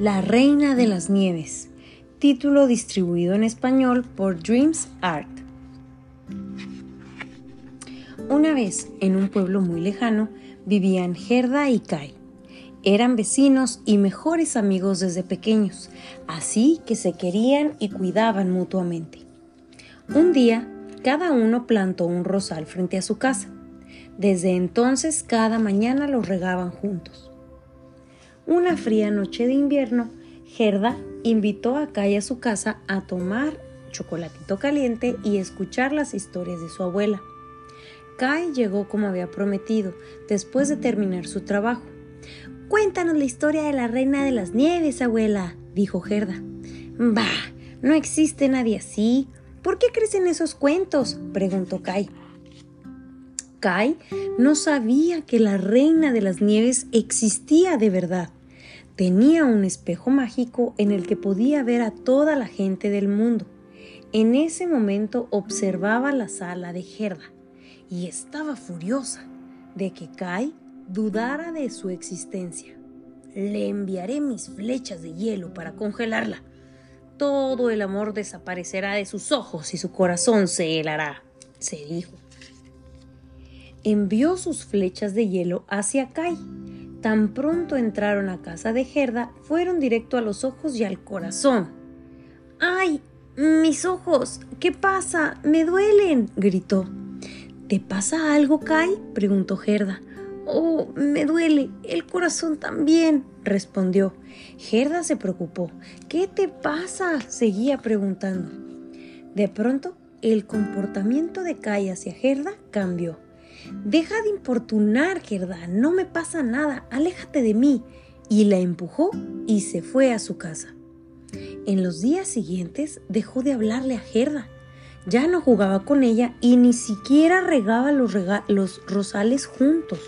La Reina de las Nieves, título distribuido en español por Dreams Art. Una vez, en un pueblo muy lejano, vivían Gerda y Kai. Eran vecinos y mejores amigos desde pequeños, así que se querían y cuidaban mutuamente. Un día, cada uno plantó un rosal frente a su casa. Desde entonces, cada mañana los regaban juntos. Una fría noche de invierno, Gerda invitó a Kai a su casa a tomar chocolatito caliente y escuchar las historias de su abuela. Kai llegó como había prometido, después de terminar su trabajo. Cuéntanos la historia de la reina de las nieves, abuela, dijo Gerda. Bah, no existe nadie así. ¿Por qué crees en esos cuentos? preguntó Kai. Kai no sabía que la reina de las nieves existía de verdad. Tenía un espejo mágico en el que podía ver a toda la gente del mundo. En ese momento observaba la sala de Gerda y estaba furiosa de que Kai dudara de su existencia. Le enviaré mis flechas de hielo para congelarla. Todo el amor desaparecerá de sus ojos y su corazón se helará, se dijo. Envió sus flechas de hielo hacia Kai Tan pronto entraron a casa de Gerda, fueron directo a los ojos y al corazón. ¡Ay! Mis ojos. ¿Qué pasa? Me duelen. gritó. ¿Te pasa algo, Kai? preguntó Gerda. Oh, me duele. El corazón también, respondió. Gerda se preocupó. ¿Qué te pasa? seguía preguntando. De pronto, el comportamiento de Kai hacia Gerda cambió. Deja de importunar, Gerda, no me pasa nada, aléjate de mí. Y la empujó y se fue a su casa. En los días siguientes dejó de hablarle a Gerda. Ya no jugaba con ella y ni siquiera regaba los, rosales juntos.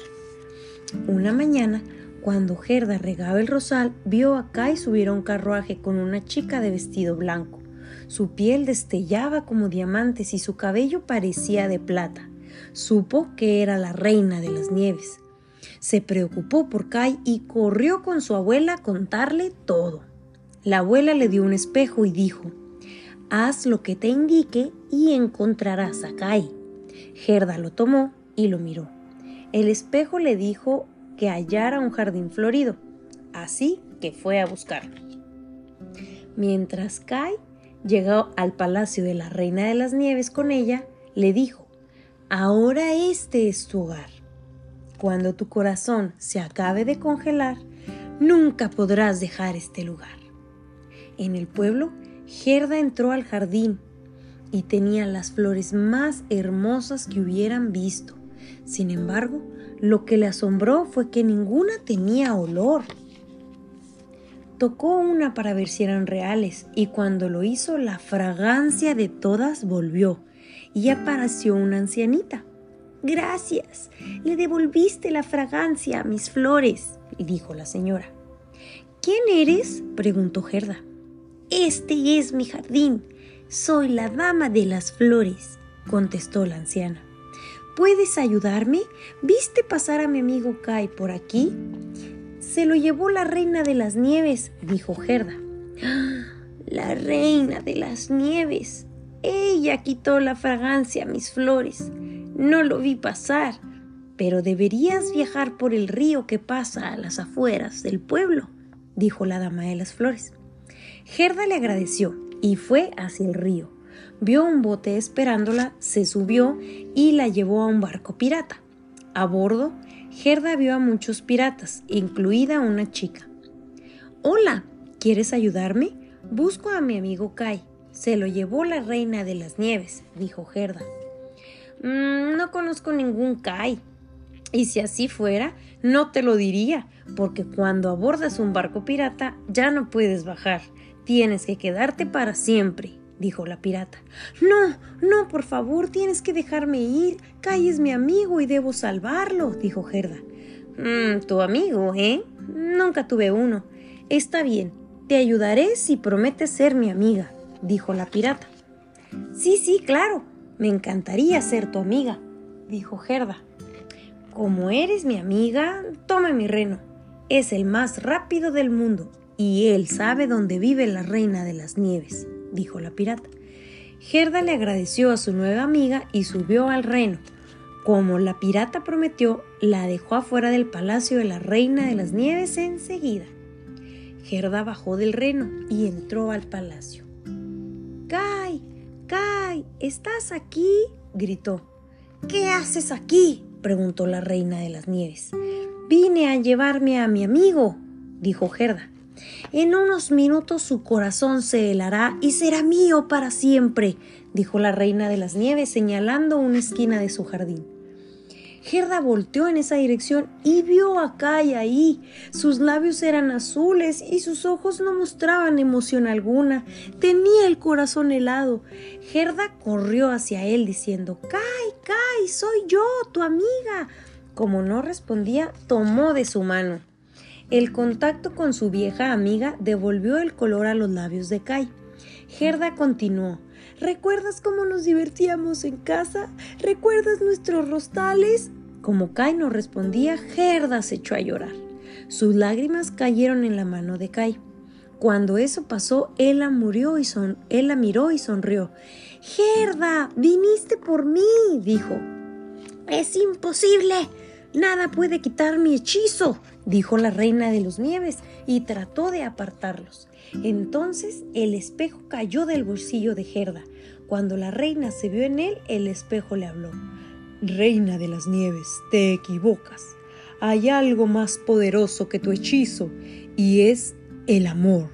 Una mañana, cuando Gerda regaba el rosal, vio a Kai subir a un carruaje con una chica de vestido blanco. Su piel destellaba como diamantes y su cabello parecía de plata supo que era la reina de las nieves. Se preocupó por Kai y corrió con su abuela a contarle todo. La abuela le dio un espejo y dijo, Haz lo que te indique y encontrarás a Kai. Gerda lo tomó y lo miró. El espejo le dijo que hallara un jardín florido, así que fue a buscarlo. Mientras Kai llegó al palacio de la Reina de las Nieves con ella, le dijo, Ahora este es tu hogar. Cuando tu corazón se acabe de congelar, nunca podrás dejar este lugar. En el pueblo, Gerda entró al jardín y tenía las flores más hermosas que hubieran visto. Sin embargo, lo que le asombró fue que ninguna tenía olor. Tocó una para ver si eran reales y cuando lo hizo la fragancia de todas volvió y apareció una ancianita. Gracias, le devolviste la fragancia a mis flores, dijo la señora. ¿Quién eres? preguntó Gerda. Este es mi jardín. Soy la dama de las flores, contestó la anciana. ¿Puedes ayudarme? ¿Viste pasar a mi amigo Kai por aquí? Se lo llevó la reina de las nieves, dijo Gerda. ¡Ah! La reina de las nieves, ella quitó la fragancia a mis flores. No lo vi pasar, pero deberías viajar por el río que pasa a las afueras del pueblo, dijo la dama de las flores. Gerda le agradeció y fue hacia el río. Vio un bote esperándola, se subió y la llevó a un barco pirata. A bordo, Gerda vio a muchos piratas, incluida una chica. Hola, ¿quieres ayudarme? Busco a mi amigo Kai. Se lo llevó la reina de las nieves, dijo Gerda. Mm, no conozco ningún Kai. Y si así fuera, no te lo diría, porque cuando abordas un barco pirata ya no puedes bajar. Tienes que quedarte para siempre, dijo la pirata. No, no, por favor, tienes que dejarme ir. Kai es mi amigo y debo salvarlo, dijo Gerda. Mm, tu amigo, ¿eh? Nunca tuve uno. Está bien, te ayudaré si prometes ser mi amiga, dijo la pirata. Sí, sí, claro, me encantaría ser tu amiga, dijo Gerda. Como eres mi amiga, toma mi reno. Es el más rápido del mundo y él sabe dónde vive la reina de las nieves, dijo la pirata. Gerda le agradeció a su nueva amiga y subió al reno. Como la pirata prometió, la dejó afuera del palacio de la reina de las nieves enseguida. Gerda bajó del reno y entró al palacio. ¡Kai! ¡Kai! ¿Estás aquí? gritó. ¿Qué haces aquí? preguntó la reina de las nieves. Vine a llevarme a mi amigo, dijo Gerda. En unos minutos su corazón se helará y será mío para siempre, dijo la reina de las nieves señalando una esquina de su jardín. Gerda volteó en esa dirección y vio a Kai ahí. Sus labios eran azules y sus ojos no mostraban emoción alguna. Tenía el corazón helado. Gerda corrió hacia él diciendo, Kai, Kai, soy yo, tu amiga. Como no respondía, tomó de su mano. El contacto con su vieja amiga devolvió el color a los labios de Kai. Gerda continuó. ¿Recuerdas cómo nos divertíamos en casa? ¿Recuerdas nuestros rostales? Como Kai no respondía, Gerda se echó a llorar. Sus lágrimas cayeron en la mano de Kai. Cuando eso pasó, él la, murió y son él la miró y sonrió. Gerda, viniste por mí, dijo. Es imposible. Nada puede quitar mi hechizo, dijo la reina de los nieves y trató de apartarlos. Entonces el espejo cayó del bolsillo de Gerda. Cuando la reina se vio en él, el espejo le habló. Reina de las nieves, te equivocas. Hay algo más poderoso que tu hechizo y es el amor.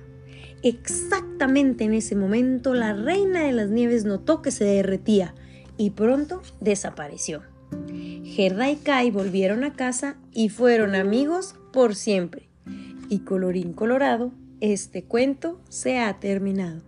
Exactamente en ese momento la reina de las nieves notó que se derretía y pronto desapareció. Gerda y Kai volvieron a casa y fueron amigos por siempre. Y colorín colorado, este cuento se ha terminado.